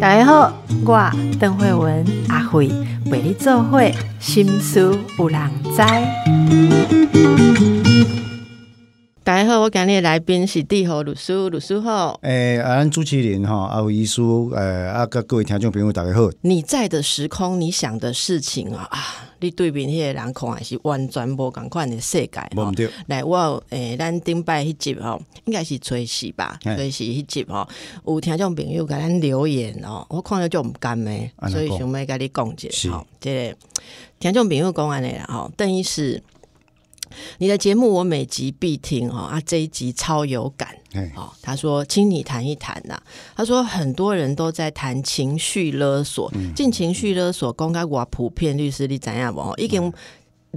大家好，我邓慧文阿慧为你做会心思有人知。大家好，我今日的来宾是地侯律师，律师好。诶，啊，咱主持人哈，阿伟医师，诶，啊，甲各位听众朋友大家好。你在的时空，你想的事情啊，啊，你对面迄个人看也是完全无共款的世界无毋对，来，我有诶，咱顶摆迄集吼，应该是吹喜吧，嘿。吹喜迄集吼，有听众朋友甲咱留言哦，我看了就毋甘诶，所以想要甲你讲者吼，这个听众朋友讲安尼啦吼，邓医师。你的节目我每集必听哦啊，这一集超有感嘿，哦。他说，请你谈一谈呐、他说很多人都在谈情绪勒索，嗯进情绪勒索，公开我普遍律师你怎样无？已经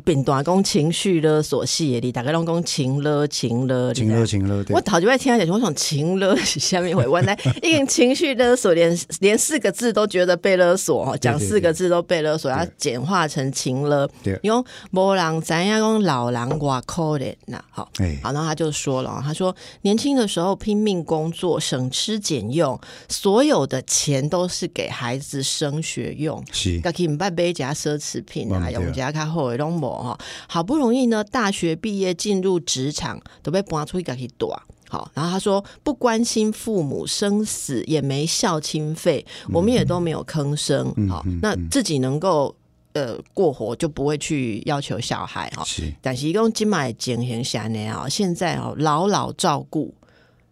变大讲情绪勒索系列，你大概拢讲情勒情勒，情勒情乐，对我头一摆听讲，我想情勒是下面回，原来 已经情绪勒索，连连四个字都觉得被勒索哦，讲四个字都被勒索，要简化成情勒对。因为无人知影讲老人偌可怜呐，好。哎，好，然后他就说了，他说年轻的时候拼命工作，省吃俭用，所有的钱都是给孩子升学用。是家己唔捌买一下奢侈品啊，用一下较好的拢无吼。好不容易呢，大学毕业进入职场，都被搬出去家己住。好，然后他说不关心父母生死，也没孝亲费，我们也都没有吭声。好，那自己能够呃过活，就不会去要求小孩哈。是，但是讲今买情形下呢啊，现在哦老老照顾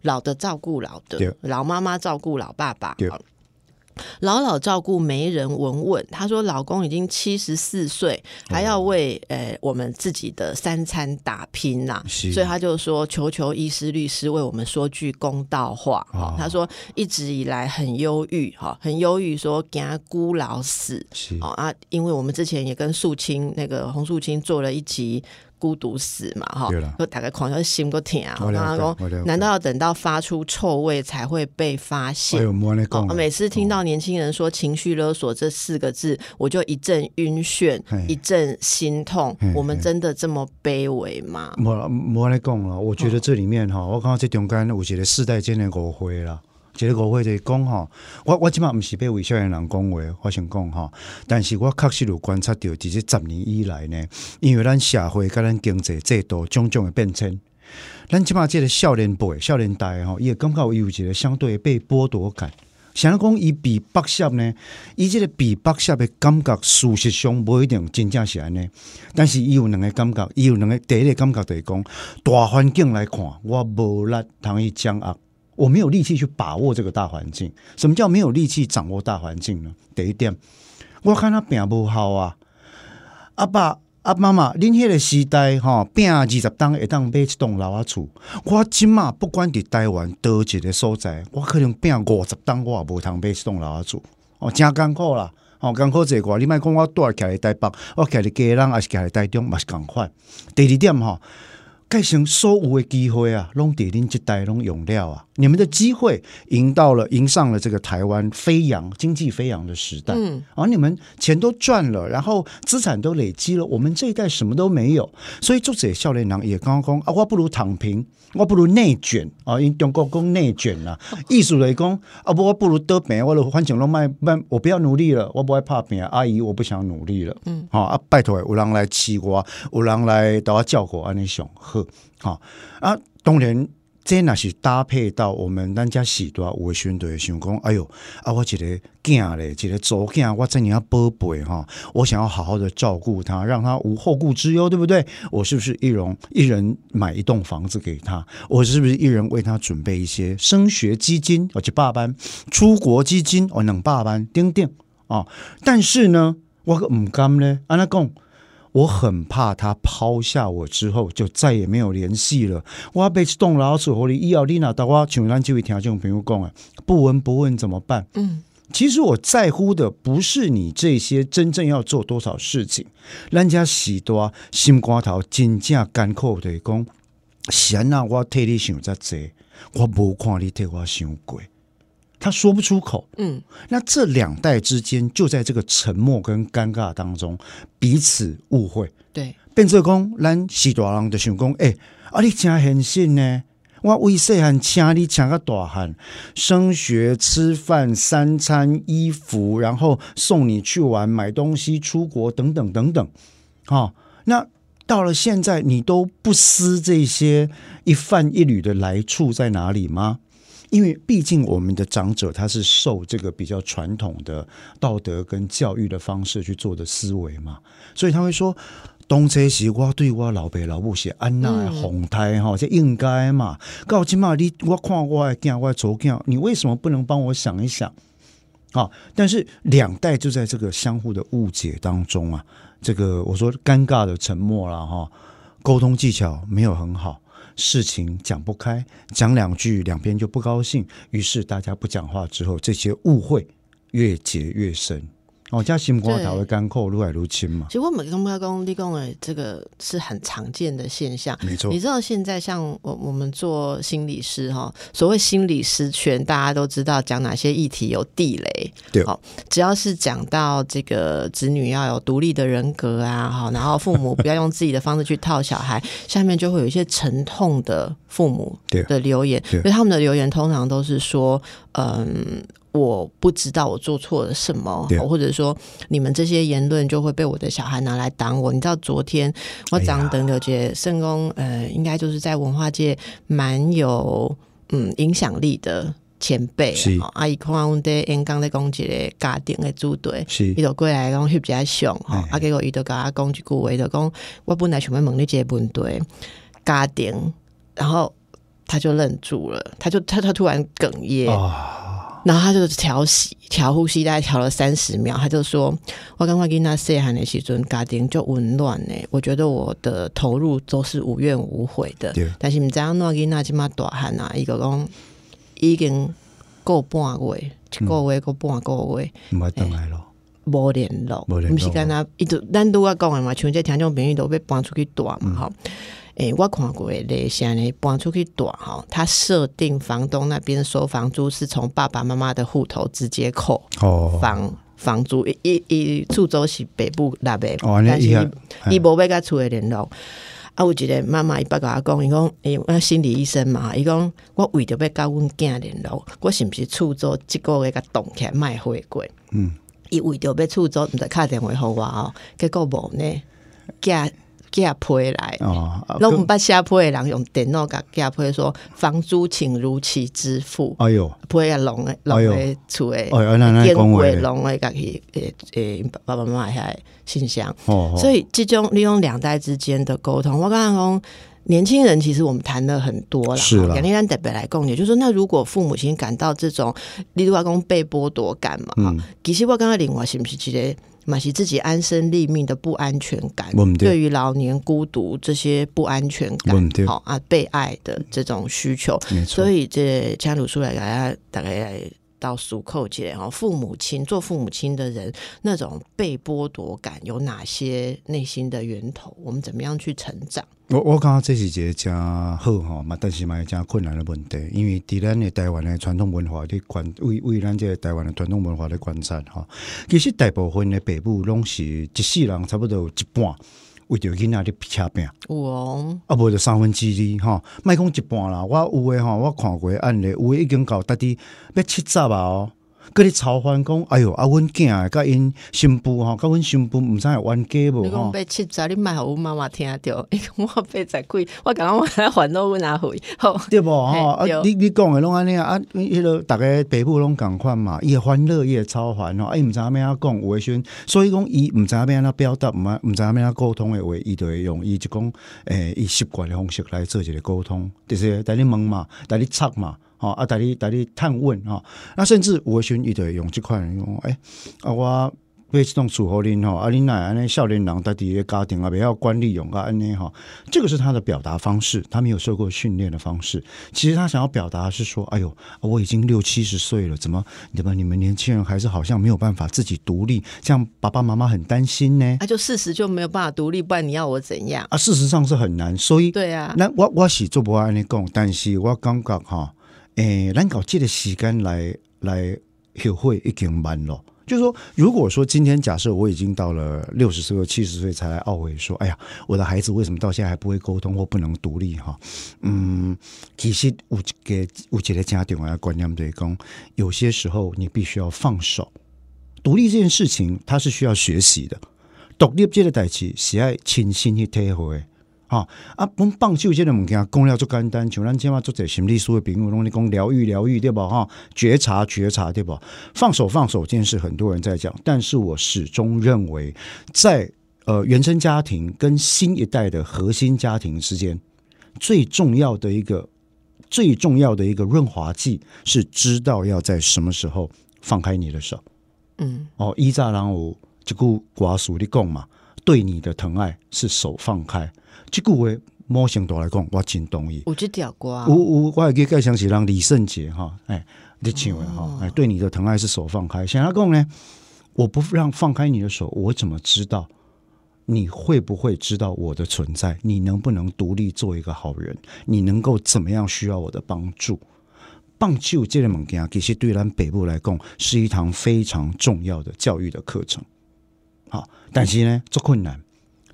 老的照顾老的，老妈妈照顾老爸爸老老照顾没人文文。她说老公已经七十四岁，还要为呃我们自己的三餐打拼呐、是所以她就说求求医师律师为我们说句公道话。哈、哦她说一直以来很忧郁哈，很忧郁，说给他孤老死。是哦啊，因为我们之前也跟素清那个洪素清做了一集孤独死嘛，哈对啦，就大概狂笑心够疼啊，我了解然后我了解说难道要等到发出臭味才会被发哎现？呦，莫安尼哦，，每次听到年轻人说情绪勒索这四个字，我就一阵晕眩，一阵心痛。我们真的这么卑微吗？莫莫来讲了。我觉得这里面哈，我刚刚这中间有一个世代间的误会啦。一个误会就是讲吼，我我即马毋是被为少年人讲话，我想讲吼，但是我确实有观察到，伫即十年以来呢，因为咱社会甲咱经济制度种种诶变迁，咱即马即个少年辈、少年代吼，伊会感觉有一个相对的被剥夺感。想讲伊被剥削呢，伊即个被剥削的感觉，事实上无一定真正是安尼。但是伊有两个感觉，伊有两个第一个感觉就是讲，大环境来看，我无力通去掌握，我没有力气去把握这个大环境。什么叫没有力气掌握大环境呢？第一点，我看他病无效啊，阿爸。阿，妈妈，恁迄个时代吼，拼二十栋会当买一栋楼啊厝。我即马不管伫台湾倒一个所在，我可能拼五十栋，我也无通买一栋楼啊厝。哦，真艰苦啦！哦，艰苦一个，你莫讲我住徛伫台北，我徛伫家人，还是徛伫台中，嘛是共款。第二点吼，盖成所有的机会啊，拢伫恁即代拢用了啊！你们的机会赢到了，迎上了这个台湾飞扬、经济飞扬的时代。嗯，而你们钱都赚了，然后资产都累积了，我们这一代什么都没有，所以作者笑脸郎也刚刚讲啊，我不如躺平，我不如内卷啊，因中国讲内卷啦、艺术来讲啊，不我不如得病，我的环境都卖卖，我不要努力了，我不爱怕病，阿姨我不想努力了，嗯，好啊，拜托有人来饲我，有人来带我照顾，安尼上好，好啊，当然。这那是搭配到我们咱家时代有的时阵，就会想讲，哎哟，啊，我一个囝咧，一个祖囝，我这样宝贝哈，我想要好好的照顾他，让他无后顾之忧，对不对？我是不是一人一人买一栋房子给他？我是不是一人为他准备一些升学基金，而且八班出国基金，哦，两百班，丁丁啊？但是呢，我个唔甘呢，安那讲。我很怕他抛下我之后就再也没有联系了。我要被动老鼠狐狸医药丽娜的话，请咱这位听众朋友讲啊，不闻不问怎么办？嗯，其实我在乎的不是你这些真正要做多少事情，人家许多心肝头真正艰苦的讲，闲啊，我替你想遮济，我无看你替我想过。他说不出口，嗯，那这两代之间就在这个沉默跟尴尬当中彼此误会，对，变做讲咱是大人就想讲，诶、啊你真现实呢，我为细汉请你请个大汉，升学、吃饭、三餐、衣服，然后送你去玩、买东西、出国等等等等。哦，那到了现在，你都不思这些一饭一缕的来处在哪里吗？因为毕竟我们的长者他是受这个比较传统的道德跟教育的方式去做的思维嘛，所以他会说。东车是我对我老爸老母是安娜的红胎哈，这应该嘛？告起嘛你我看我的囝我左囝，你为什么不能帮我想一想？啊！但是两代就在这个相互的误解当中啊，这个我说尴尬的沉默了哈，沟通技巧没有很好，事情讲不开，讲两句两边就不高兴，于是大家不讲话之后，这些误会越结越深。哦，加心肝才会干扣，愈来愈轻嘛。其实我们刚刚讲立功的这个是很常见的现象，没错。你知道现在像我我们做心理师哈，所谓心理师圈，大家都知道讲哪些议题有地雷。对，好，只要是讲到这个子女要有独立的人格啊，哈，然后父母不要用自己的方式去套小孩，下面就会有一些沉痛的父母的留言，因为他们的留言通常都是说，嗯。我不知道我做错了什么，或者说你们这些言论就会被我的小孩拿来挡我。你知道昨天我讲等刘杰圣公，呃，应该就是在文化界蛮有嗯影响力的前辈。阿姨看我的演讲的攻击的家庭的组队，伊就过来讲翕一下相，啊，结果伊就甲我讲一句话，就讲我本来想要问你这个问题，家庭，然后他就愣住了，他就他他突然哽咽。然后他就调息、调呼吸，大概调了三十秒。他就说：“我刚刚跟他说喊的时阵，家庭就紊乱呢。我觉得我的投入都是无怨无悔的。但是你知样弄给那起码大汉啊，一个讲已经过半月，一个月过半个月，冇等来咯，冇联络，不是跟他一直单独我讲的嘛，像这听众朋友都被搬出去住嘛，哈。”诶，我看过嘞，现在搬出去住哈，他设定房东那边收房租是从爸爸妈妈的户头直接扣房房租，一一株洲是北部那边，但是伊无要甲厝诶联络。啊，有一个妈妈伊捌甲我讲，伊讲，诶，我心理医生嘛，伊讲我为着要甲阮囝联络，我是毋是厝租即个月甲动起来卖回过？嗯，伊为着要厝租，毋知敲电话互我哦，结果无呢，寄。寄批来，拢毋捌写批诶人用电脑甲寄批说房租请如期支付。哎哟，批啊龙诶弄诶厝诶，电话。弄诶甲去诶诶爸爸妈妈遐信箱。所以这种利用两代之间的沟通，我刚刚讲年轻人其实我们谈了很多了。是了，杨丽兰特别来共，也就是说，那如果父母亲感到这种例如外公被剥夺感嘛，其实我刚刚领我是不是觉得？嘛是自己安身立命的不安全感，对于老年孤独这些不安全感，好啊，被爱的这种需求，所以这家鲁出来大家大概到数扣起来哈，父母亲做父母亲的人那种被剥夺感有哪些内心的源头？我们怎么样去成长？我我感觉这是一个真好吼，嘛，但是嘛真困难的问题，因为伫咱的台湾的传统文化的观，为为咱这台湾的传统文化的观察吼，其实大部分的北部拢是一世人差不多有一半为着囡仔的车病，有哦，啊，无就三分之二吼，莫讲一半啦，我有诶吼，我看过案例，有诶已经到达滴要七十啊哦。佮你嘲讽讲，哎哟，啊，阮囝啊，甲因新妇吼，甲阮新妇毋知系冤家无？你讲被七十，你卖互阮妈妈听着，伊讲我八十几，我感觉我来烦恼阮阿回，对无吼？啊，你你讲诶拢安尼啊，啊，迄个逐个爸母拢共款嘛，伊会欢乐伊会超烦吼，啊伊毋知影要安怎讲，有诶时阵，所以讲伊毋知影要安怎表达，毋啊，毋知影要安怎沟通诶话，伊就会用伊就讲，诶，伊习惯诶方式来做一个沟通，就是带你问嘛，带你插嘛。哦，啊，带你带你探问哈，那甚至我选伊的用这块用，哎，啊我被这种处合恁吼，啊恁奶安尼少年人在底个家庭啊，不要管理用啊安尼哈，这个是他的表达方式，他没有受过训练的方式。其实他想要表达是说，哎呦，我已经六七十岁了，怎么怎么你们年轻人还是好像没有办法自己独立，这样爸爸妈妈很担心呢。那就事实就没有办法独立，不然你要我怎样啊？事实上是很难，所以对啊，那我我是做不安尼讲，但是我感觉哈。诶，咱搞这个时间来来学会已经慢了，就是说，如果说今天假设我已经到了六十岁或七十岁才来懊悔说，哎呀，我的孩子为什么到现在还不会沟通或不能独立？哈，嗯，其实我给我觉得家庭我要观念对讲，有些时候你必须要放手，独立这件事情它是需要学习的，独立这个代志是爱亲身去体会。啊啊！我们棒球这个物件讲了足简单，像咱起码做者心理书的朋友，拢你讲疗愈疗愈对吧？哈，觉察觉察对吧？放手放手这件事，很多人在讲，但是我始终认为，在呃原生家庭跟新一代的核心家庭之间，最重要的一个最重要的一个润滑剂，是知道要在什么时候放开你的手。嗯，哦，一栅栏五这个寡属的讲嘛，对你的疼爱是手放开。这句话，某程度来讲，我真同意。我就屌过啊！我我我还记盖想起让李圣杰哈，哎，你唱的哈，哎，对你的疼爱是手放开。想要讲呢，我不让放开你的手，我怎么知道你会不会知道我的存在？你能不能独立做一个好人？你能够怎么样需要我的帮助？棒球这个物件，其实对咱北部来讲，是一堂非常重要的教育的课程。好，但是呢，做困难。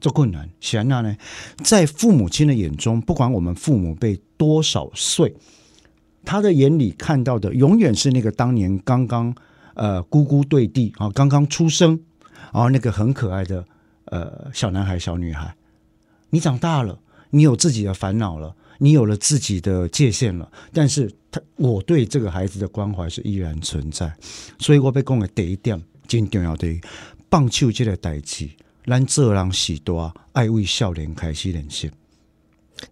做困难，显然呢，在父母亲的眼中，不管我们父母辈多少岁，他的眼里看到的永远是那个当年刚刚呃咕咕对地啊，刚刚出生，然后那个很可爱的呃小男孩、小女孩。你长大了，你有自己的烦恼了，你有了自己的界限了，但是他我对这个孩子的关怀是依然存在。所以我被讲的第一点，最重要的棒球这个代志。咱做人时多爱为少年开始练习，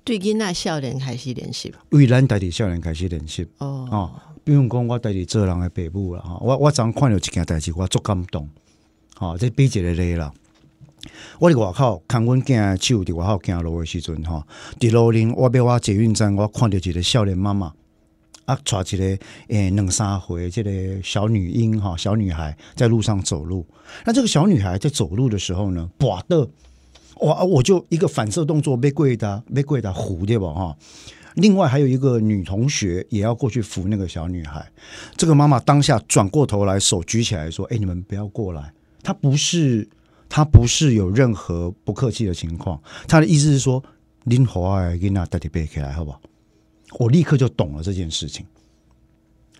对囡仔少年开始练习，为咱代替少年开始练习。哦，哦，比如讲我家己做人的爸母啦哈，我我昨看到一件代志，我足感动。好，这比一个例啦。我伫外口看阮囝手伫外口行路的时阵吼，伫路顶我要我捷运站，我看到一个少年妈妈。啊，抓一个诶，两三回这个小女婴哈，小女孩在路上走路。那这个小女孩在走路的时候呢，哇的，哇，我就一个反射动作被跪的，被跪的糊对吧哈。另外还有一个女同学也要过去扶那个小女孩。这个妈妈当下转过头来，手举起来说：“哎，你们不要过来。”她不是，她不是有任何不客气的情况。她的意思是说：“拎华给那带点背起来，好不好？”我立刻就懂了这件事情。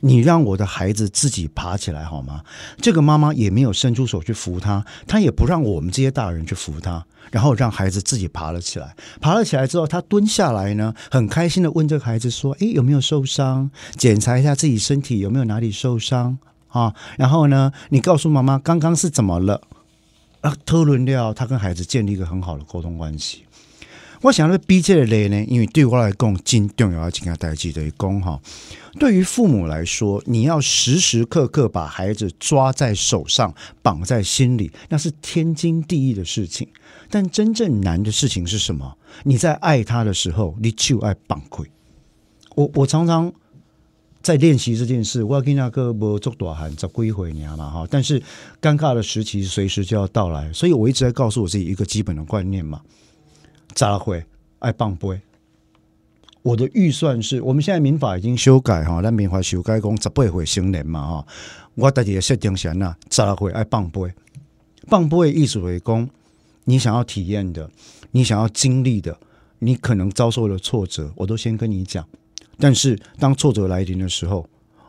你让我的孩子自己爬起来好吗？这个妈妈也没有伸出手去扶他，他也不让我们这些大人去扶他，然后让孩子自己爬了起来。爬了起来之后，他蹲下来呢，很开心的问这个孩子说：“诶，有没有受伤？检查一下自己身体有没有哪里受伤啊？然后呢，你告诉妈妈刚刚是怎么了？啊，特伦料，他跟孩子建立一个很好的沟通关系。”我想要逼这个类呢，因为对我来讲，真重要几件代志的讲哈。对于父母来说，你要时时刻刻把孩子抓在手上，绑在心里，那是天经地义的事情。但真正难的事情是什么？你在爱他的时候，你就爱崩溃。我我常常在练习这件事。我要跟那个不做大汉，在归回你嘛哈。但是尴尬的时期随时就要到来，所以我一直在告诉我自己一个基本的观念嘛。咋会爱放杯？我的预算是我们现在民法已经修改哈，那民法修改讲十八岁成年嘛哈。我自己的设定是呐，咋会爱放杯？放杯的意思为讲，你想要体验的，你想要经历的，你可能遭受了挫折，我都先跟你讲。但是当挫折来临的时候，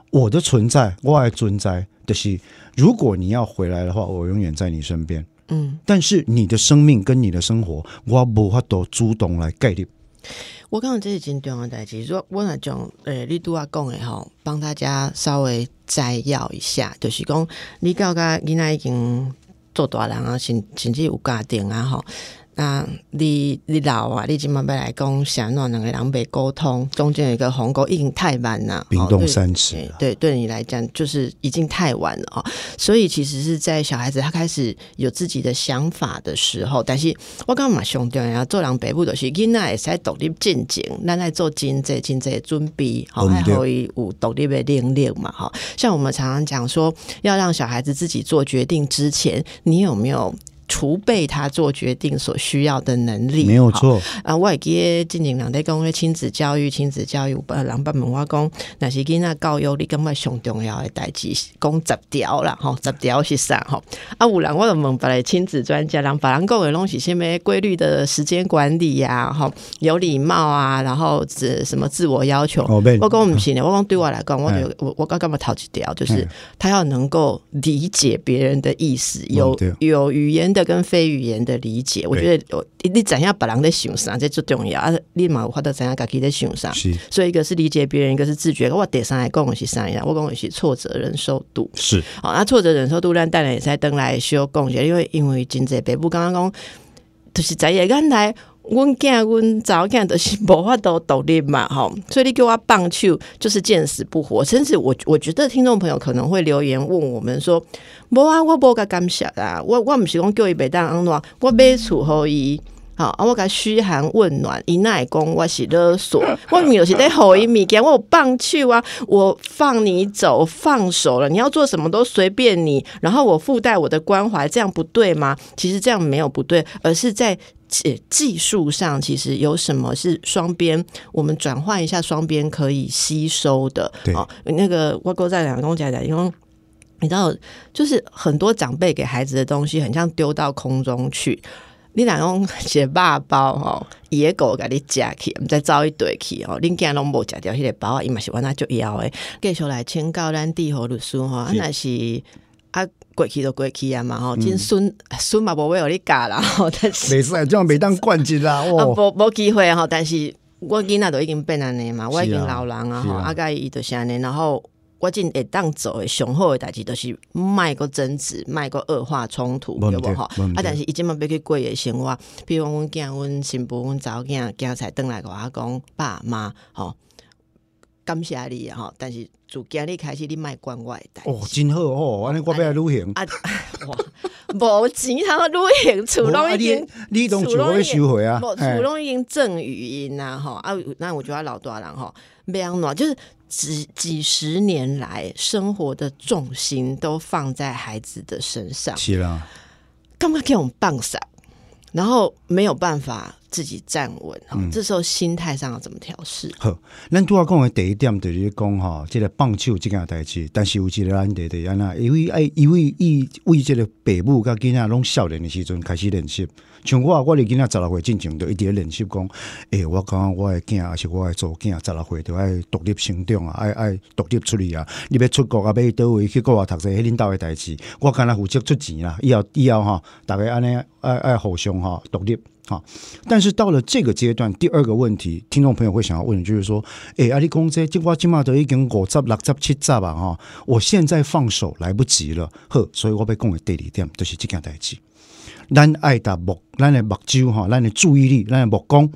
我的存在，我爱存在的是，如果你要回来的话，我永远在你身边。嗯，但是你的生命跟你的生活，我无法度主动来概念。我刚刚这是真重要的代志，说我那种呃，你都要讲的吼，帮大家稍微摘要一下，就是讲你刚刚囡仔已经做大人啊，甚甚至有家庭啊，哈。那你你老啊，你今晚要来讲，想让两个人被沟通，中间有一个鸿沟，已经太晚了。冰冻三尺，对，对你来讲就是已经太晚了啊。所以其实是在小孩子他开始有自己的想法的时候，但是我刚刚嘛兄弟啊，做人北部都是囡仔在独立进前，咱来做经济经济准备，好还可以有独立的练练嘛。哈，像我们常常讲说，要让小孩子自己做决定之前，你有没有？储备他做决定所需要的能力。没有错，啊，我也记得进前人在讲的亲子教育，亲子教育，呃，人捌问我讲，那是囡仔教育，你感觉上重要的代志，讲十条啦，吼，十条是啥吼？啊，有人我就问别个亲子专家，人别人讲的拢是什么规律的时间管理呀、吼，有礼貌啊，然后自什么自我要求。哦，我讲不行的，我讲对我来讲，我就我我刚刚嘛头一条就是哎他要能够理解别人的意思，有哦有语言的跟非语言的理解。我觉得我你怎样把人在想啥，这最重要啊！立马有法度怎样家己在想啥。是所以一个是理解别人，一个是自觉。我得上来讲的是啥呀？我讲的是挫折忍受度。是，啊，那挫折忍受度咱当然也在登来修贡献，因为因为真济北部刚刚讲，就是在野咱来。阮囝、阮查某囝著是无法度独立嘛，吼，所以你叫我棒球就是见死不活。甚至我我觉得听众朋友可能会留言问我们说：“无啊，我无甲感谢啊，我我毋是讲叫伊袂当安怎，我买厝互伊。”好啊！我甲嘘寒问暖，伊那会讲我是勒索，我明有是在吼伊物件，我有棒去啊，我放你走，放手了，你要做什么都随便你，然后我附带我的关怀，这样不对吗？其实这样没有不对，而是在技技术上，其实有什么是双边，我们转换一下双边可以吸收的。对哦，那个我哥在两个公讲讲，因为。你知道，就是很多长辈给孩子的东西，很像丢到空中去。你若讲一个肉包吼，野狗甲你食去，毋知走一堆去吼，恁囝拢无食掉迄个包，伊嘛是原来就枵诶。继续来请教咱地和律师吼，啊是若是啊过去就过去啊嘛吼，真孙孙嘛无要互你教啦吼，但是没事，这样每当冠军啦，啊哦，无无机会吼，但是我囡仔都已经变安尼嘛，我已经老人啊吼，是啊啊甲伊就是安尼，然后。我真会当做诶上好诶代志，就是卖个争执，卖个恶化冲突，对无吼？啊，但是伊即马要去过诶生活，比如讲阮囝、阮新妇、阮查某囝，囝才转来甲我讲爸妈，吼，感谢你啊吼，但是自今日开始，你卖管我的代志。哦，真好哦，安尼我要来旅行。啊，哇，无钱通旅行，厝拢已经你你拢就我要收回啊厝拢已经赠语音啦，吼啊，那我觉得老大人吼，袂安怎就是几几十年来生活的重心都放在孩子的身上，是啦，干嘛给我们棒上，然后没有办法自己站稳，哈、嗯这时候心态上要怎么调试？好，咱主要讲的第一点就是讲哈，这个棒球这件代志，但是有一个难题就是安那，因为爱因为伊为这个父母甲囡仔拢少年的时阵开始练习。像我，我伫囡仔十六岁进前，就一直咧练习讲，诶、我感觉我的囝，还是我的祖囝，十六岁就爱独立成长啊，爱爱独立出去啊。你要出国啊，要去倒位去国外读册，迄恁兜的代志，我干那负责出钱啦。以后以后哈，大家安尼爱爱互相哈独立。哈，但是到了这个阶段，第二个问题，听众朋友会想要问就是说，诶、阿里公这今我今嘛都已经五十六十七十啊哈，我现在放手来不及了，呵，所以我要讲的第二点就是这件代志。咱爱达目，咱的目睭吼，咱的注意力，咱的目光，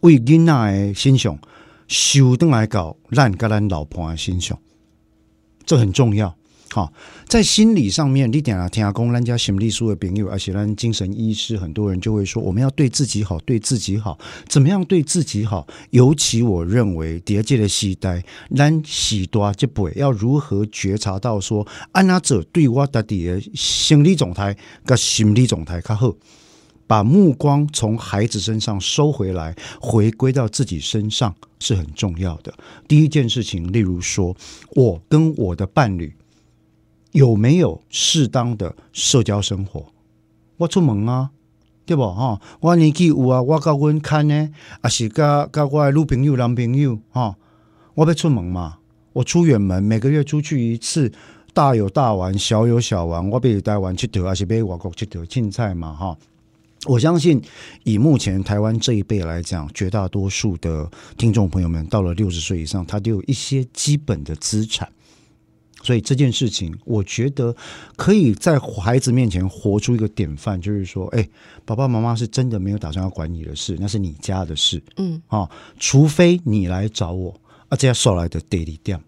为囡仔的身上收转来到咱甲咱老婆的身上，这很重要。好，在心理上面，你点啊听讲，咱家心理书的朋友，而且咱精神医师，很多人就会说，我们要对自己好，对自己好，怎么样对自己好？尤其我认为，第二届的时代，咱喜多这辈要如何觉察到说，安那者对我到底的心理状态跟心理状态较好。把目光从孩子身上收回来，回归到自己身上是很重要的。第一件事情，例如说，我跟我的伴侣有没有适当的社交生活？我出门啊，对不哈？我年纪有啊，我甲阮看呢，啊是甲甲我的女朋友、男朋友哈，我要出门嘛，我出远门，每个月出去一次。大有大玩，小有小玩。我要台湾佚佗，还是被外国佚佗，凊彩嘛哈。我相信，以目前台湾这一辈来讲，绝大多数的听众朋友们到了六十岁以上，他都有一些基本的资产。所以这件事情，我觉得可以在孩子面前活出一个典范，就是说，哎，爸爸妈妈是真的没有打算要管你的事，那是你家的事，嗯啊，除非你来找我，啊，这样收来的 daily 点，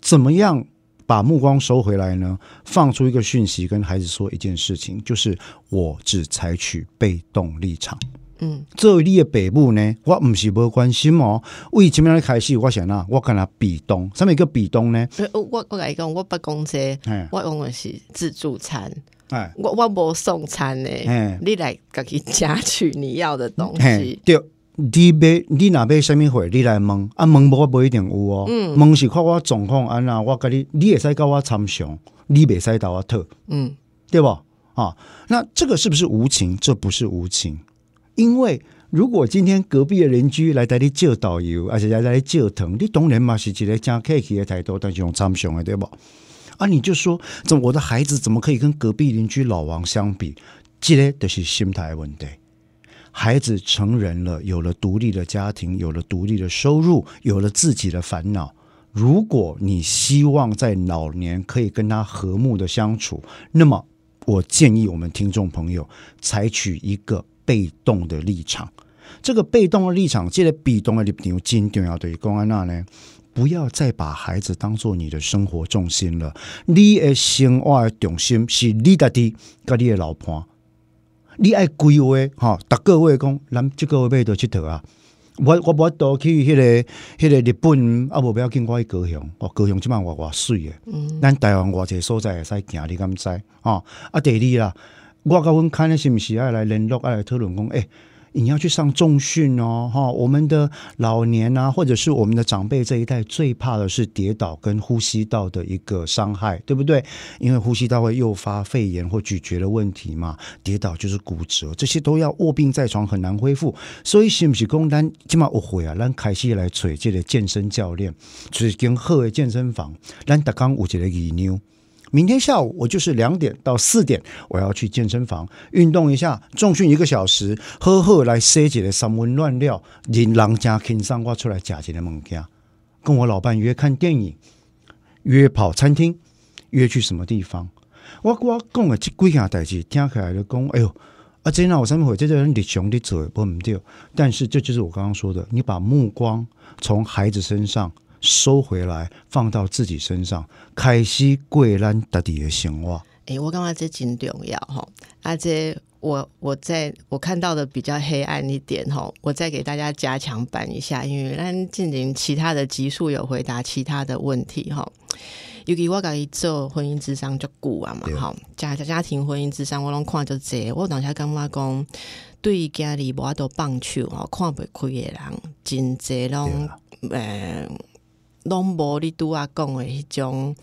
怎么样把目光收回来呢？放出一个讯息，跟孩子说一件事情，就是我只采取被动立场。嗯，作为你的爸母呢，我毋是无关心哦。为前面咧开始，我想啊，我跟他比东，什么叫比东呢？呃我我甲你讲，我不讲这我用的是自助餐。哎我我无送餐呢哎，你来自己夹取你要的东西。，对。你买你若买什物货，你来问啊，问无我不一定有哦。嗯问是看我状况安那，我甲你，你会使甲我参详，你袂使甲我讨。嗯，对吧？啊，那这个是不是无情？这不是无情，因为如果今天隔壁的邻居来带你借导游，而且来带你借糖，你当然嘛是一个真客气的态度，但是用参详的，对吧？啊，你就说，怎我的孩子怎么可以跟隔壁邻居老王相比？这个就是心态问题。孩子成人了，有了独立的家庭，有了独立的收入，有了自己的烦恼。如果你希望在老年可以跟他和睦的相处，那么我建议我们听众朋友采取一个被动的立场。这个被动的立场，这个被动的立场，真重要对于公安那呢，不要再把孩子当做你的生活重心了。你的生活的重心是你家己跟你的老婆。你爱规划吼，逐个月讲，咱即个月要倒佚佗啊！我我我倒去迄、个迄、个日本，啊无不要紧，我去高雄，哦，高雄即满偌偌水诶！嗯，咱台湾偌济所在会使行，你敢知？哦，啊，第二啦，我甲阮看咧是毋是爱来联络，爱来讨论讲，诶、你要去上重训哦，哈！我们的老年啊，或者是我们的长辈这一代，最怕的是跌倒跟呼吸道的一个伤害，对不对？因为呼吸道会诱发肺炎或咀嚼的问题嘛，跌倒就是骨折，这些都要卧病在床，很难恢复。所以是不是讲咱今嘛误会啊？咱开始来找这个健身教练，就是跟好的健身房，咱逐工有一个仪妞。明天下午我就是两点到四点，我要去健身房运动一下，重训一个小时，喝喝来洗一个三温乱料，人人家轻松，我出来食一个物件，跟我老伴约看电影，约跑餐厅，约去什么地方？我我讲的这几件代志，听起来就讲，哎呦，啊，真那我上面会这个人日常的做不唔对，但是这就是我刚刚说的，你把目光从孩子身上收回来，放到自己身上，开始过咱家己的生活。诶、我感觉这真重要哈。啊，这我我在我看到的比较黑暗一点哈，我再给大家加强版一下，因为咱进行其他的集数有回答其他的问题哈。尤其我家己做婚姻智商就久啊嘛对，吼家家庭婚姻智商我拢看就济，我当下感觉讲，对于家里无法度放手吼，看袂开的人，真济对拢啦诶，拢无你拄啊讲的迄种。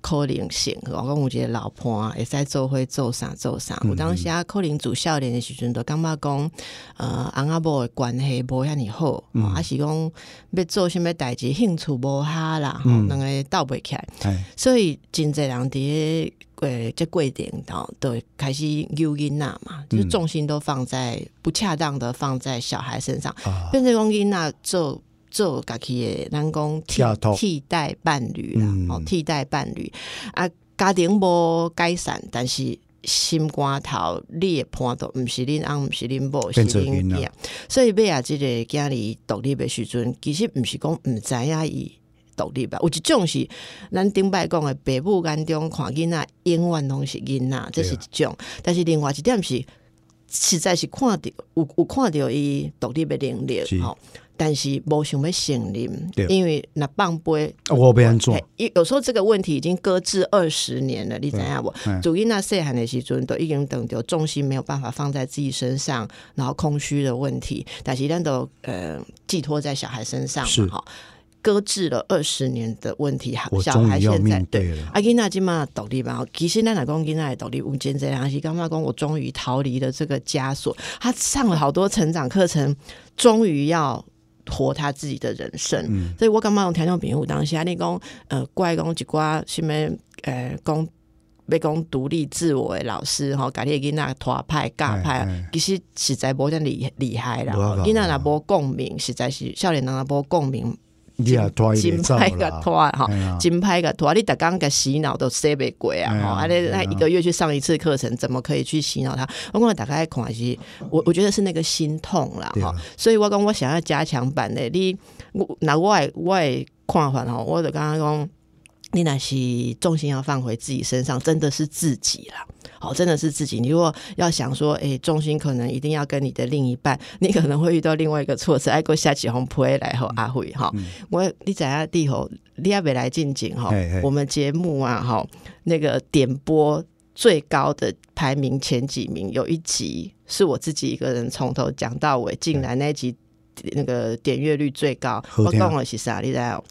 可能性，我讲有一个老伴会使做伙做啥做啥，有当时啊可能自少年的时阵，就感觉讲，呃，翁仔某的关系无遐尼好，还、是讲要做啥物代志，兴趣无哈啦，吼两个斗袂起来，哎，所以真侪人伫呃这过程吼，都会开始诱囡仔嘛，就是重心都放在不恰当的放在小孩身上，啊，变成讲囡仔做做家己的，咱讲替替代伴侣啦，嗯。哦，替代伴侣。啊，家庭无改善，但是心肝头你的判断，毋是恁翁，毋是恁某，是恁囝，所以尾啊，即个囝儿独立的时阵，其实毋是讲毋知影伊。独立吧，有一种是咱顶摆讲的爸母眼中看囡仔，永远拢是囡仔，这是一种。但是另外一点是，实在是看着有有看着伊独立的能力吼，但是无想要承认对，因为那放杯。我不安做？有有时候这个问题已经搁置二十年了，你知影无嗯？主因那细汉的时阵都已经等着重心没有办法放在自己身上，然后空虚的问题，但是咱都呃寄托在小孩身上是嘛，哈，搁置了二十年的问题，我小孩现在对。了。啊，囡仔即嘛独立吧，其实咱来讲囡仔的独立，有真侪人是感觉讲我终于逃离了这个枷锁。他上了好多成长课程，终于要活他自己的人生。嗯所以我感觉用听众朋友当下你讲呃，怪讲一寡什么呃，讲要讲独立自我的老师吼，家己的囡仔拖派教派其实实在无遮厉厉害啦。囡仔若无共鸣，实在是少年人若无共鸣，拖一真个拖吼哎呀，真歹个拖，你逐工个洗脑都洗袂过啊！哎呀吼，啊，你那一个月去上一次课程，怎么可以去洗脑他？我讲大概看的是，我我觉得是那个心痛啦，哈。所以我讲我想要加强版的，你我那我的我也看法吼，我就刚刚讲。你那是重心要放回自己身上，真的是自己啦。好，真的是自己。你如果要想说，诶、重心可能一定要跟你的另一半，你可能会遇到另外一个挫折，爱过下起红扑来吼阿慧哈。我你知影地吼，你也未来进前吼嘿嘿，我们节目啊哈，那个点播最高的排名前几名，有一集是我自己一个人从头讲到尾，竟然那集那个点阅率最高。我讲的是啥？你知道？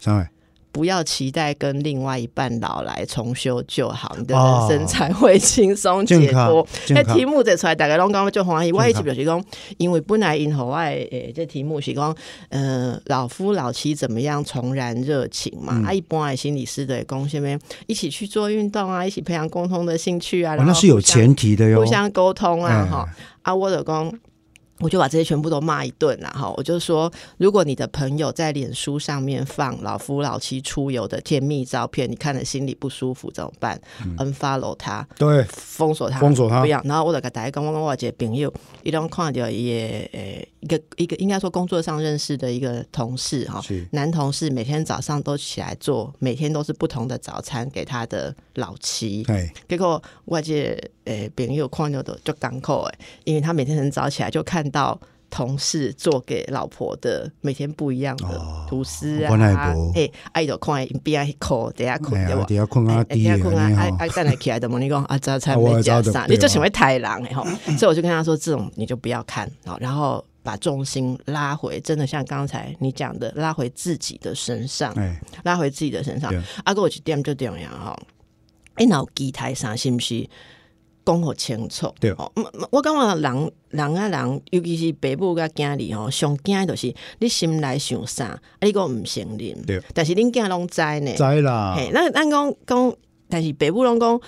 不要期待跟另外一半老来重修旧好，你的哦人生才会轻松解脱。那题目这出来，大家拢讲就欢喜。我一直健康就是讲，因为本来因和我的诶，这题目是讲，呃，老夫老妻怎么样重燃热情嘛？嗯啊，一般的心理师的讲，下面一起去做运动啊，一起培养共同的兴趣啊，哦然后那是有前提的哟互。相沟通啊，哎哈、啊，我的公。我就把这些全部都骂一顿啦，哈！我就说，如果你的朋友在脸书上面放老夫老妻出游的甜蜜照片，你看了心里不舒服怎么办、u n f o l l o w 他，对，封锁他，封锁他不要。然后我就给大家讲，我跟我一个朋友，一种看到一个呃一个一个应该说工作上认识的一个同事哈，是男同事每天早上都起来做，每天都是不同的早餐给他的老妻。哎，结果我这个诶朋友看到的就港口诶，因为他每天很早起来就看到同事做给老婆的每天不一样的哦吐司啊我那无，诶，爱就看因边啊口等下困对吧，？哎呀底下困啊等下困啊，爱安尼吼爱等来起来的嘛，你讲 啊早餐没加上，你就成为太郎哎吼，所以我就跟他说，这种你就不要看好，然后把重心拉回，真的像刚才你讲的，拉回自己的身上，哎，拉回自己的身上。对。啊，个有一点就点样哈，哎，那有机台上是不是讲互清楚？对哦，我感觉人人啊人，尤其是爸母甲囝儿吼，上惊的就是你心内想啥，啊，你讲毋承认对，但是恁囝拢知呢。知啦，嘿，咱咱讲讲，但是爸母拢讲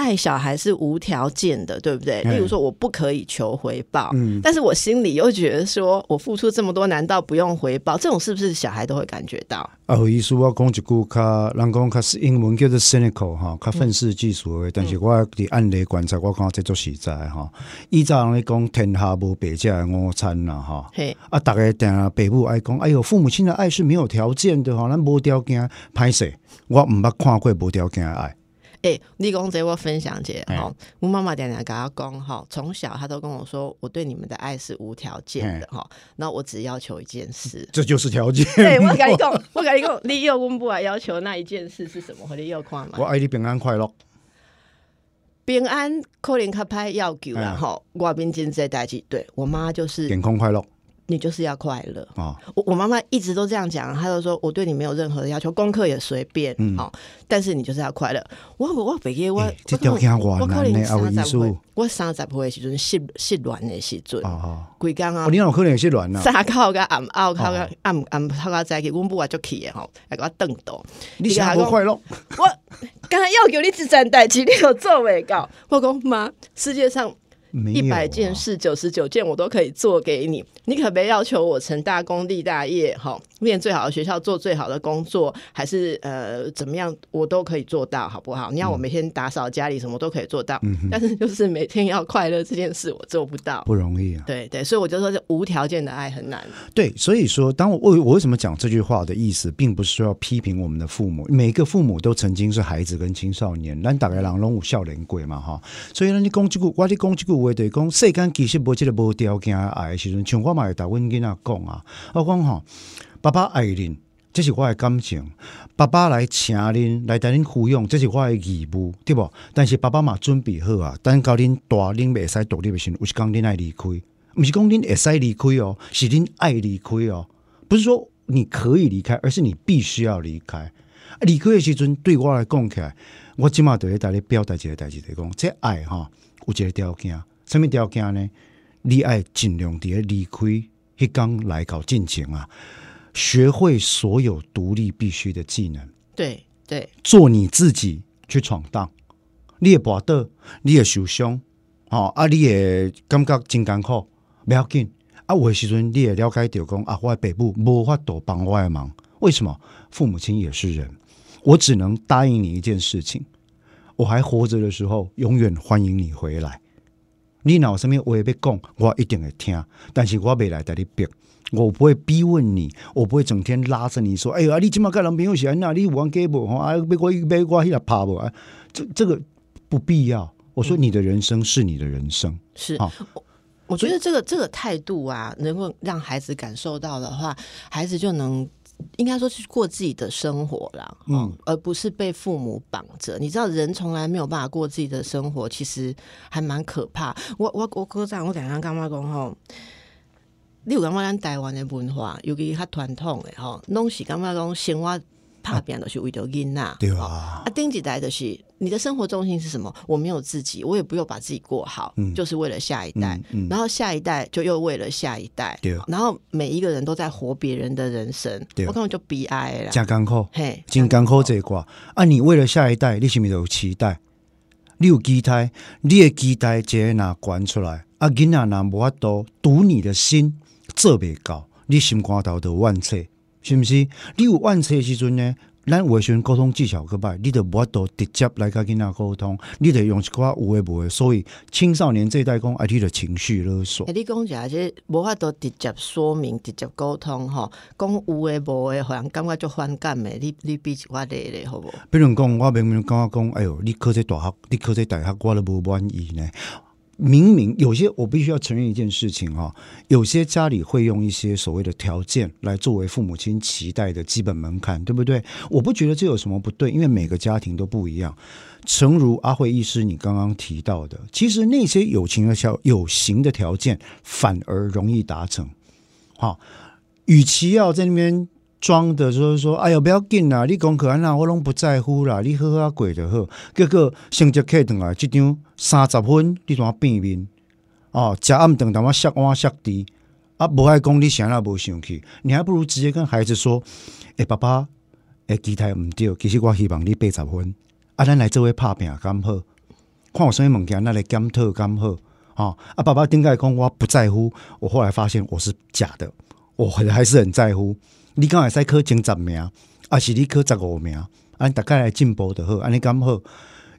爱小孩是无条件的，对不对？例如说，我不可以求回报，嗯但是我心里又觉得说，我付出这么多，难道不用回报？这种是不是小孩都会感觉到？啊，有意思，我讲一句较，人讲较英文叫做 cynical 哈，较愤世嫉俗的。但是我伫案例观察，我感觉这做实在哈。以前人咧讲天下无白食的午餐啦哈。嘿，啊，大家定啊，爸母爱讲，哎呦，父母亲的爱是没有条件的哈，咱无条件歹势，我毋捌看过无条件的爱。哎、你讲这我分享姐嘿哈，我妈妈常常跟他讲哈，从小她都跟我说，我对你们的爱是无条件的哈，那我只要求一件事。这就是条件。对，我跟你讲，我跟你讲，你又问不来要求那一件事是什么？或者又看嘛我？爱你平安快乐。平安可能较歹要求啦哎吼，外面真这代志，对我妈就是健康快乐你就是要快乐。啊！我我妈妈一直都这样讲，她就说我对你没有任何的要求，功课也随便，好、但是你就是要快乐。我我北记我这条件我偌难呢啊有意思三十岁，我三十岁的时阵失失恋的时阵，啊啊！规工啊哦，你有可能是乱啦，早口甲暗后口哦甲暗暗透甲早起，阮母也足气的吼，还甲我瞪倒。你想不快乐？我刚才要求你只站代志，你有做未到。我讲妈，世界上一百件事，九十九件我都可以做给你，你可别要求我成大功立大业，哈，念最好的学校，做最好的工作，还是呃怎么样，我都可以做到，好不好？你要我每天打扫家里，什么都可以做到，但是就是每天要快乐这件事，我做不到。不容易啊。对对，所以我就说，这无条件的爱很难。对，所以说，当我我我为什么讲这句话的意思，并不是说要批评我们的父母，每个父母都曾经是孩子跟青少年，咱大概人拢有少年过嘛哈。所以呢，你讲这句，我你讲这句话，就是讲世间其实无这个无条件爱的时阵，像我嘛会甲阮囡仔讲啊，我讲吼，爸爸爱恁。这是我的感情，爸爸来请恁来带恁抚养，这是我的义务，对不？但是爸爸嘛准备好啊，等到恁大，恁袂使独立的时阵，有一天恁爱离开，不是讲恁会使离开哦，是恁爱离开哦，不是说你可以离开，而是你必须要离开。离开的时阵，对我来讲起来，我即马就咧带你表达一个代志，就是讲这爱哈有一个条件，什么条件呢？你爱尽量伫咧离开迄天来搞进前啊，学会所有独立必须的技能，对对，做你自己去闯荡。你会跋倒，你会受伤，吼、啊，你会感觉真艰苦，不要紧。啊，有的时阵你也了解到讲啊，我的爸母无法度帮我的忙，为什么？父母亲也是人，我只能答应你一件事情：我还活着的时候，永远欢迎你回来。你若有什么话要讲，我一定会听，但是我未来带你逼。我不会逼问你，我不会整天拉着你说：“哎呀，你今麦跟男朋友是安那？你有玩 g a 吼？啊，被我被我迄个拍不啊？这这个不必要。”我说：“你的人生是你的人生。是啊我我觉得这个这个态度啊，能够让孩子感受到的话，孩子就能应该说是过自己的生活啦，嗯嗯，而不是被父母绑着。你知道，人从来没有办法过自己的生活，其实还蛮可怕。我我我哥长，我常常感觉讲吼，你有感觉咱台湾的文化，尤其较传统的吼，拢是感觉讲生活拍拼，都是为着囡仔。对吼啊，啊，顶一代的是你的生活重心是什么？我没有自己，我也不用把自己过好，嗯就是为了下一代。嗯嗯然后下一代就又为了下一代，对然后每一个人都在活别人的人生，对我根本就悲哀了。真艰苦，嘿，真艰苦这一挂。啊，你为了下一代，你是不是有期待？你有期待，你的期待直接拿关出来。啊，囡仔若无法度堵你的心，做袂到，你心肝头都万切，是毋是？你有万切的时阵呢？咱有诶时阵沟通技巧个歹，你就无法度直接来甲囡仔沟通，你得用一寡有诶无诶。所以青少年这一代讲，啊，你的情绪勒索欸、。你讲一下，这无法度直接说明、直接沟通吼，讲有诶无诶，互人感觉就反感诶。你你比一寡例咧，好无？比如讲，我明明感觉讲，哎哟，你考这大学，你考这大学，我都无满意呢。明明有些，我必须要承认一件事情哈、有些家里会用一些所谓的条件来作为父母亲期待的基本门槛，对不对？我不觉得这有什么不对，因为每个家庭都不一样。诚如阿慧医师你刚刚提到的，其实那些有情的条有形的条件反而容易达成。好、与其要在那边装的，就是说，哎呀，不要紧啦，你功课安那我拢不在乎啦，你好好过就好。结果成绩课转来，即张三十分，你怎变面？哦，食暗顿淡我削碗削地，啊，无爱讲你啥那无生气，你还不如直接跟孩子说，诶、爸爸，诶，期待毋对，其实我希望你八十分，啊，咱来做伙拍拼敢好？看有啥物物件，咱来检讨敢好？哦，啊，爸爸顶解讲我不在乎？我后来发现我是假的，我还是很在乎。你敢会使考前十名，啊是你考十五名，按大概来进步的好，安尼刚好？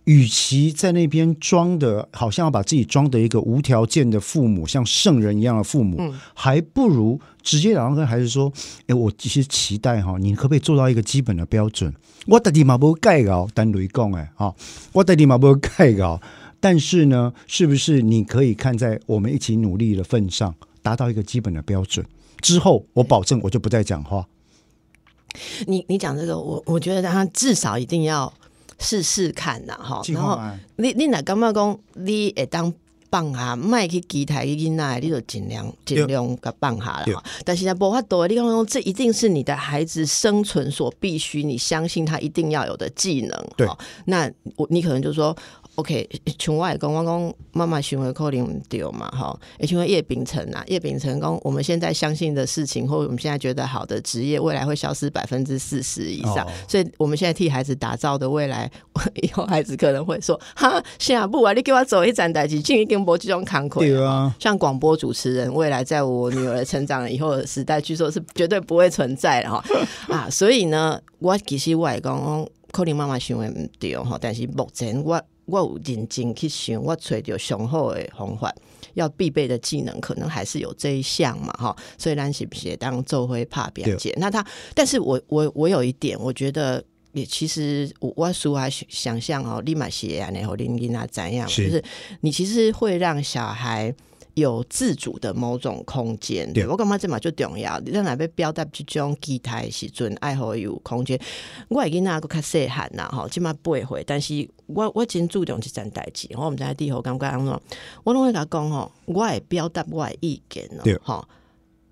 与其在那边装的，好像要把自己装的一个无条件的父母，像圣人一样的父母，还不如直接然后跟孩子说：“哎，我其实期待哈，你可不可以做到一个基本的标准？我到底嘛无改稿，单雷讲诶，哈，我到底嘛无改稿，但是呢，是不是你可以看在我们一起努力的份上，达到一个基本的标准？之后，我保证我就不再讲话。你你讲这个，我我觉得他至少一定要试试看呐，哈。然后你你哪感觉讲你会当放下，卖去期待囡仔，你就尽量尽量甲放下了哈。但是呢，无法度，你讲讲这一定是你的孩子生存所必须，你相信他一定要有的技能。对，那我你可能就说。OK，像我也讲，我讲妈妈行为可能唔对嘛，哈，因为叶秉成啊，叶秉成讲我们现在相信的事情，或者我们现在觉得好的职业，未来会消失百分之四十以上，哦、所以我们现在替孩子打造的未来，以后孩子可能会说，哈，下不啊，你给我走一站代志，进一根波这种坎坷，对啊，像广播主持人，未来在我女儿成长以后的时代，据说是绝对不会存在的哈啊，所以呢，我其实我也讲，可能妈妈想的唔对哈，但是目前我。我有认真去想，我找着雄厚的方法，要必备的技能，可能还是有这一项嘛，哈。所以咱是不是当做会怕表姐？那他，但是我我我有一点，我觉得也其实我我叔还想象哦，立马写啊，然后林林啊怎样，就是你其实会让小孩。有自主的某种空间，对我感觉这嘛最重要。你在那边表达这种期待时阵，爱好有空间。我已经那个较细汉啦，吼，起码不会回。但是我我真注重这件代志，我们在地后感觉安怎，我拢会甲讲吼，我会表达我的意见咯，吼。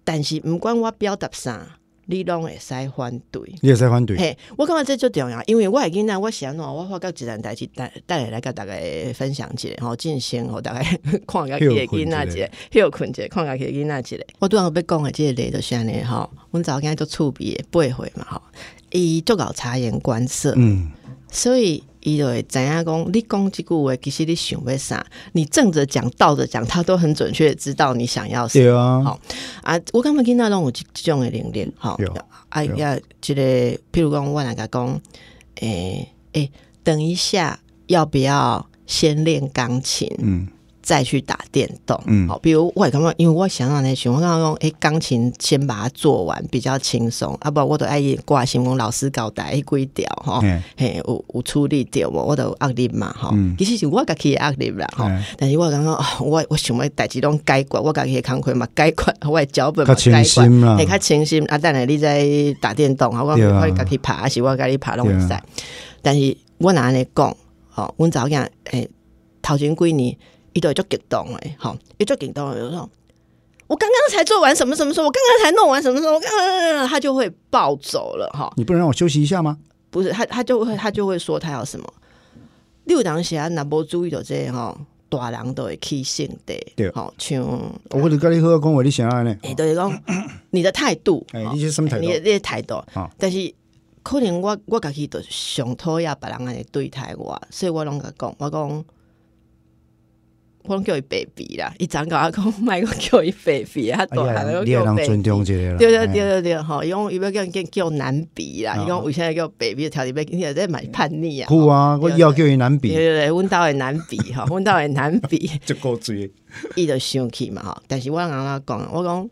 但是不管我表达啥。你拢会使反对，你会使反对。嘿，我感觉这最重要，因为我会囡仔我想喏，我发觉一件代志带带来来甲大家分享一下，吼，进行吼大概 看家己的囡仔一个，休困一下，看家己的囡仔一个。我拄要要讲的即个例就是安尼吼，阮早间做触笔八岁嘛吼，伊做搞察言观色，嗯，所以。伊就会知影讲，你讲即句话，其实你想要啥？你正着讲、倒着讲，他都很准确知道你想要啥。对啊，好啊，我感觉囡仔拢有这种的能力，吼。啊，呀，即个，譬如讲，我来甲讲，诶诶，等一下，要不要先练钢琴？嗯，再去打电动。嗯好，比如我也刚刚，因为我想到那群，我刚刚讲，诶，钢琴先把它做完比较轻松，啊不，我都爱挂新闻老师交代几条吼，嘿嘿，有有处理掉无，我都有压力嘛吼。嗯其实是我家己的压力啦吼嘿，但是我刚刚、哦我我想要代志拢解决，我家己的工课嘛解决，我的脚本嘛较解决，嘿，较清心。啊，等下你在打电动，啊，我对啊我家己拍，还是我家己拍拢会使。但是我若安尼讲，吼，阮早囝诶，头前几年伊都会足激动诶，吼，伊足激动的，有时候我刚刚才做完什么什么时候，我刚刚才弄完什么时候，我刚刚他就会暴走了，哈，你不能让我休息一下吗？不是他他就会他就会说他要什么，六当时啊，那无注意到这个吼，大人都会起性对的，吼，像我就跟你好好讲话，你想要呢？诶，就是讲你的态度，哎，你是什么态度你？的态度，但是可能我我家己就上讨厌别人安尼对待我，所以我拢甲讲，我讲。我拢叫伊 baby 啦，伊昨甲我讲，莫个叫伊 baby，他大哎呀，汉叫 baby。重这个啦。对对哎对对对，吼，伊讲伊要叫叫叫男比啦，啊伊讲为啥要叫 baby 条件要，你在买叛逆啊？酷啊！我要叫伊男比，对对对，阮兜诶男比吼，阮兜诶男比，这够追。伊就生气嘛吼。但是我跟他讲，我讲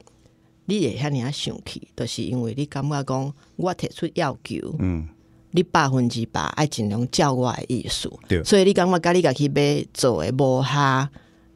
你会遐尔啊生气，就是因为你感觉讲我提出要求，嗯，你百分之百爱尽量照我的意思对，所以你感觉甲你家去买做的无哈。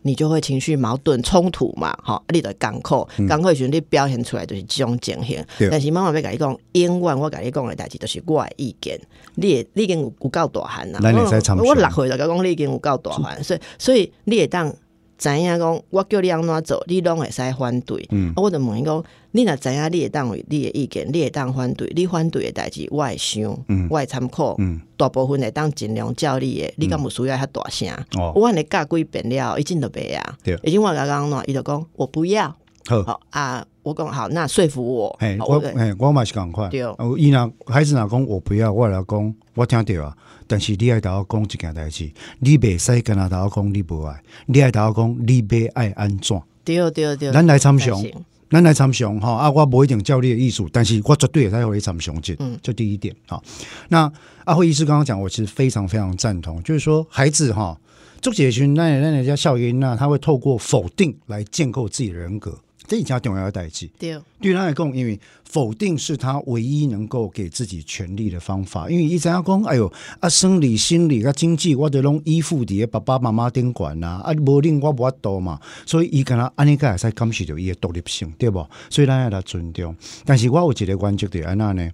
你就会情绪矛盾冲突嘛，吼，你就艰苦，艰苦的时候你表现出来就是这种情形。但是妈妈要甲你讲，永远我甲你讲的代志就是我的意见，你的你已经有有够大汉啦。咱会使参详我六岁就甲讲你已经有够大汉，所以所以你会当知影讲，我叫你安怎做，你拢会使反对。嗯啊我就问伊讲，你若知影你会当为你的意见，你会当反对，你反对的代志我会想，嗯我会参考，嗯大部分会当尽量照你的，你敢有需要遐大声？哦，我安尼教几遍了，伊真都袂啊对。已经我甲讲喏，伊就讲我不要。好。好啊，我讲好，那说服我。嘿，我嘿，我嘛是共款。对哦伊若孩子若讲我不要，我来讲，我听着啊。但是你爱甲我讲一件代志，你袂使跟他甲我讲你无爱，你爱甲我讲你要爱安怎？对对对，咱来参详行，咱来参详吼啊！我无一定照你的意思，但是我绝对会使互你参详这，嗯这第一点哈。那阿慧医师刚刚讲，我其实非常非常赞同，就是说孩子哈，做解群那那人家效应那他会透过否定来建构自己的人格，这一家重要的代志。对对他来讲，因为否定是他唯一能够给自己权利的方法。因为一直要讲，哎呦啊，生理、心理、啊经济，我都拢依附伫爸爸妈妈顶管呐，啊，无令我无法度嘛，所以伊敢若安尼个会使感受到伊的独立性，对无？所以咱要来尊重。但是我有一个原则伫安那呢，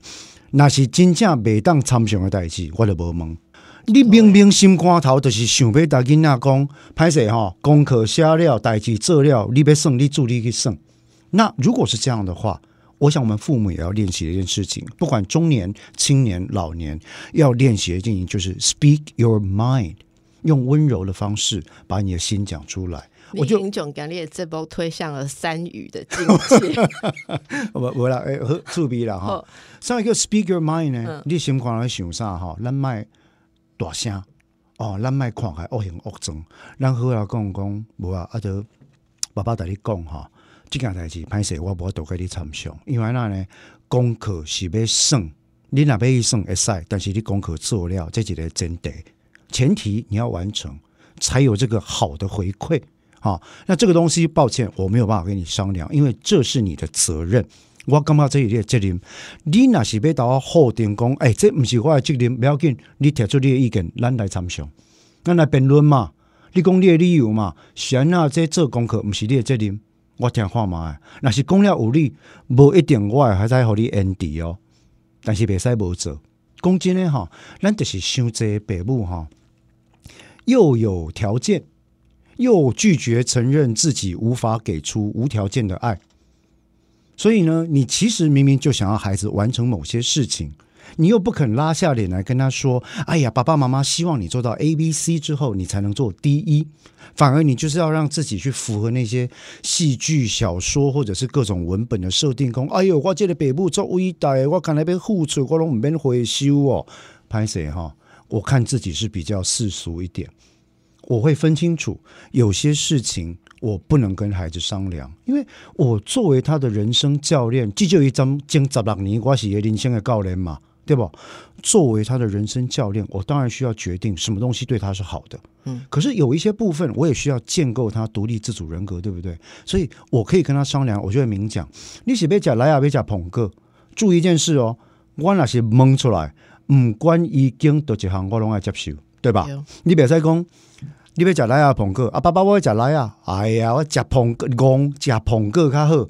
若是真正袂当参详的代志，我就无问。你明明心肝头就是想要甲囡仔讲，歹势吼，功课写了，代志做了，你要算，你助你去算。那如果是这样的话，我想我们父母也要练习一件事情，不管中年、青年、老年，要练习的事情就是 speak your mind，用温柔的方式把你的心讲出来。我就英雄将你的这波推向了三语的境界。我我啦，诶，好趣味啦哈上一个 speak your mind 呢嗯？你心肝咧想啥哈？咱卖大声哦，咱卖看起来恶形恶状。咱好啊讲讲，无啊，啊就爸爸带你讲吼，即件代志歹势，我无法度甲你参详，因为那呢，功课是要算，你若要去算会使，但是你功课做了，这一个前提，前提你要完成，才有这个好的回馈。好、那这个东西，抱歉，我没有办法跟你商量，因为这是你的责任。我感觉这是你的责任。你若是要到我否定讲，诶、这毋是我的责任，不要紧，你提出你的意见，咱来参详，咱来辩论嘛。你讲你的理由嘛，是安那这做功课毋是你的责任，我听看嘛。若是讲了有理，无一定我会还使互你恩敌哦，但是袂使无做。讲真诶吼，咱就是伤济父母吼，又有条件。又拒绝承认自己无法给出无条件的爱，所以呢，你其实明明就想要孩子完成某些事情，你又不肯拉下脸来跟他说：“哎呀，爸爸妈妈希望你做到 A、B、C 之后，你才能做 D、E。”反而你就是要让自己去符合那些戏剧、小说或者是各种文本的设定，讲：“哎呦，我这个北部做伟大的，我看那边付出，我拢唔免回收哦。”拍谁哈？我看自己是比较世俗一点。我会分清楚，有些事情我不能跟孩子商量，因为我作为他的人生教练，这就一张经十六年，我是人生的教练嘛，对不？作为他的人生教练，我当然需要决定什么东西对他是好的。嗯，可是有一些部分，我也需要建构他独立自主人格，对不对？所以我可以跟他商量，我就会明讲，你是别讲来啊，别讲捧个。注意一件事哦，我那是蒙出来，唔管已经多一行，我拢爱接受，对吧？对你别再讲，你要食来啊捧个啊，爸爸我要食来啊，哎呀，我食捧个，讲食捧个较好，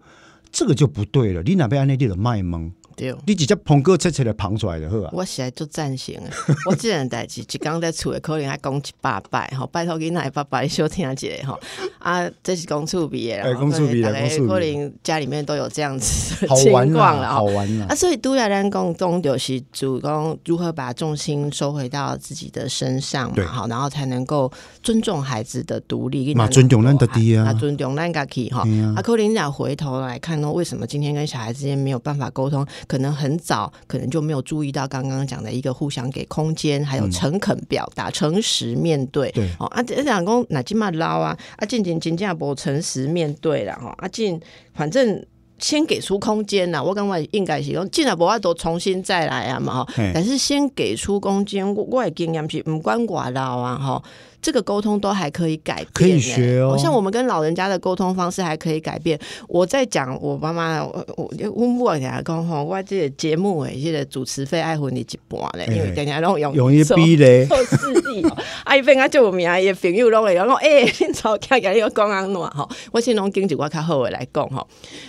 这个就不对了。你哪边安尼你就卖萌，对。你直接捧个切切来捧出来就好啊。我实在就赞成诶！我这样代志，一刚在厝诶，可能还讲一百摆吼，拜托囡仔爸爸你小听一下吼。啊，这是讲厝边诶，哎讲厝边的大概讲厝边可能家里面都有这样子的好情玩了吼。好玩啦啊，。所以都要咱共同就是主攻如何把重心收回到自己的身上嘛，好，然后才能够尊重孩子的独立，嘛尊重咱的弟啊啊，尊重咱家己哈。啊啊，可能讲回头来看呢，为什么今天跟小孩之间没有办法沟通？可能很早，可能就没有注意到刚刚讲的一个互相给空间，还有诚恳表达、诚实面对。对哦，啊，这两公哪今嘛捞啊？啊，进进真正无诚实面对了哈。啊，进反正。先给出空间呐，我感觉应该是讲，进来无法都重新再来啊嘛哈嘿。但是先给出空间，我我的经验是唔管我老啊哈，这个沟通都还可以改变、可以学哦像我们跟老人家的沟通方式还可以改变。我在讲我妈妈，我我我母给他讲吼，我这个节目诶，这个主持费爱分你一半咧，因为嘿等下拢用容易做逼嘞，做事例哦，啊，伊变啊，就有名伊朋友拢会讲，诶、恁吵架甲你讲安怎吼？我先拢经一我较好诶来讲吼。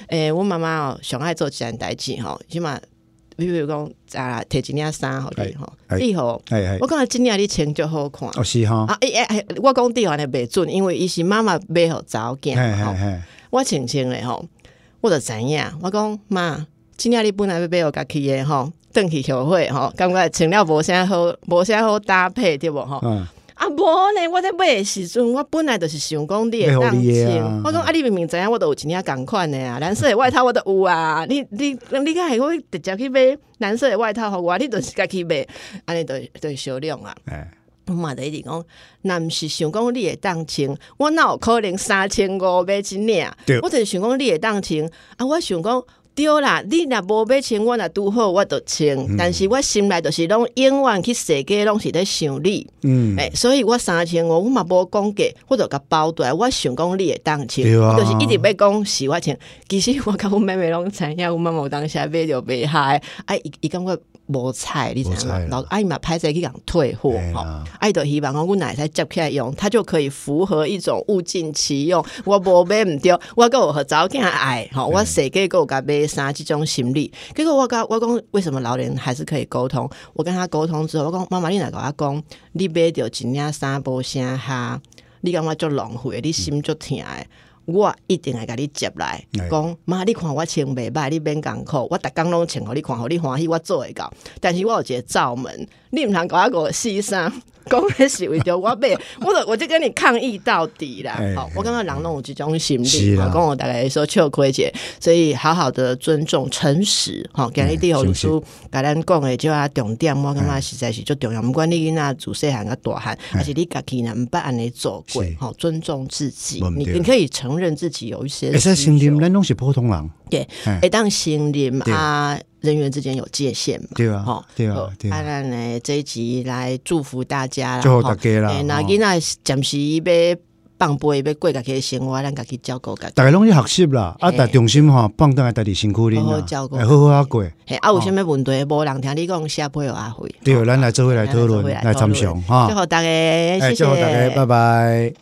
诶、我妈妈哦，上爱做一件代志吼，起码比如讲啊，摕一领衫互你吼，哎你吼，我，感觉真领你穿就好看。哦是哈，啊，诶诶、欸，我讲地方的袂准，因为伊是妈妈买互查某囝我穿穿咧吼，我就知影，我讲妈，今仔日本来要买互家己诶吼，转去后悔吼，感觉穿了无啥好，无啥好搭配对无吼？嗯，啊，无呢，我在买的时阵，我本来就是想讲你会当穿。我讲啊，你明明知影我都有一领共款的啊，蓝色的外套我都有啊。你你你敢会会直接去买蓝色的外套互我，你就是家去买，安尼就就小量啊。哎，我嘛在一直讲，若毋是想讲你会当穿，我哪有可能三千五买一领？我就是想讲你会当穿，啊，我想讲。对啦，你若无要穿，我若拄好，我就穿。嗯但是我心内就是拢永远去设计，拢是咧想你。嗯，诶、所以我三千五，我嘛无讲价，我就甲包出来。我想讲你会当穿，对啊就是一直要讲是我穿。其实我甲阮妹妹拢知影，阮妈妈有当时买着袂嗨，啊，伊伊感觉无菜，你知影吗无菜啦？然后啊，伊嘛歹势去共退货吼。啊，伊就希望讲阮奶才接起来用，它就可以符合一种物尽其用。我无买毋对，我够有互查某囝爱吼，我设计够甲买衫即种心理。结果我甲我讲，为什么老人还是可以沟通？我跟他沟通之后，我讲妈妈，你若甲我讲，你买着一领衫无啥哈，你感觉足浪费，你心足疼的。我一定会甲你接来哎，讲妈，你看我穿袂歹，你免艰苦，我逐工拢穿互你看，互你欢喜，我做会到。但是我有一个罩门，你毋通甲我个牺牲，讲迄是为着我买，我就我就跟你抗议到底啦哎。好，我感觉人拢有即种心理，啦好，跟我大概说笑亏姐，所以好好的尊重、诚实，吼，今日啲哎老师甲咱讲的就啊重点，我感觉实在是足重要。毋管你囡仔自细汉甲大汉，还是你家己呢，毋捌安尼做过是，好，尊重自己你你可以承认自己有一些会使需承认咱拢是普通人，对，哎会当信任对。啊，人员之间有界限嘛。对啊吼，对啊好对啊。啊，咱呢这一集来祝福大家啦，祝福大家啦诶那吼。囡仔暂时要放飞，要过家己的生活，咱家己照顾家己。大家拢去学习啦，啊，嘿。但重心吼放倒来家己身躯里啦好好照，顾哎好好啊过，嘿，啊，有啥物问题，无人听你讲，下配有阿辉。对，咱来做伙来讨论，来来参详哈。祝，福大家，哎，谢。谢，大家，拜拜。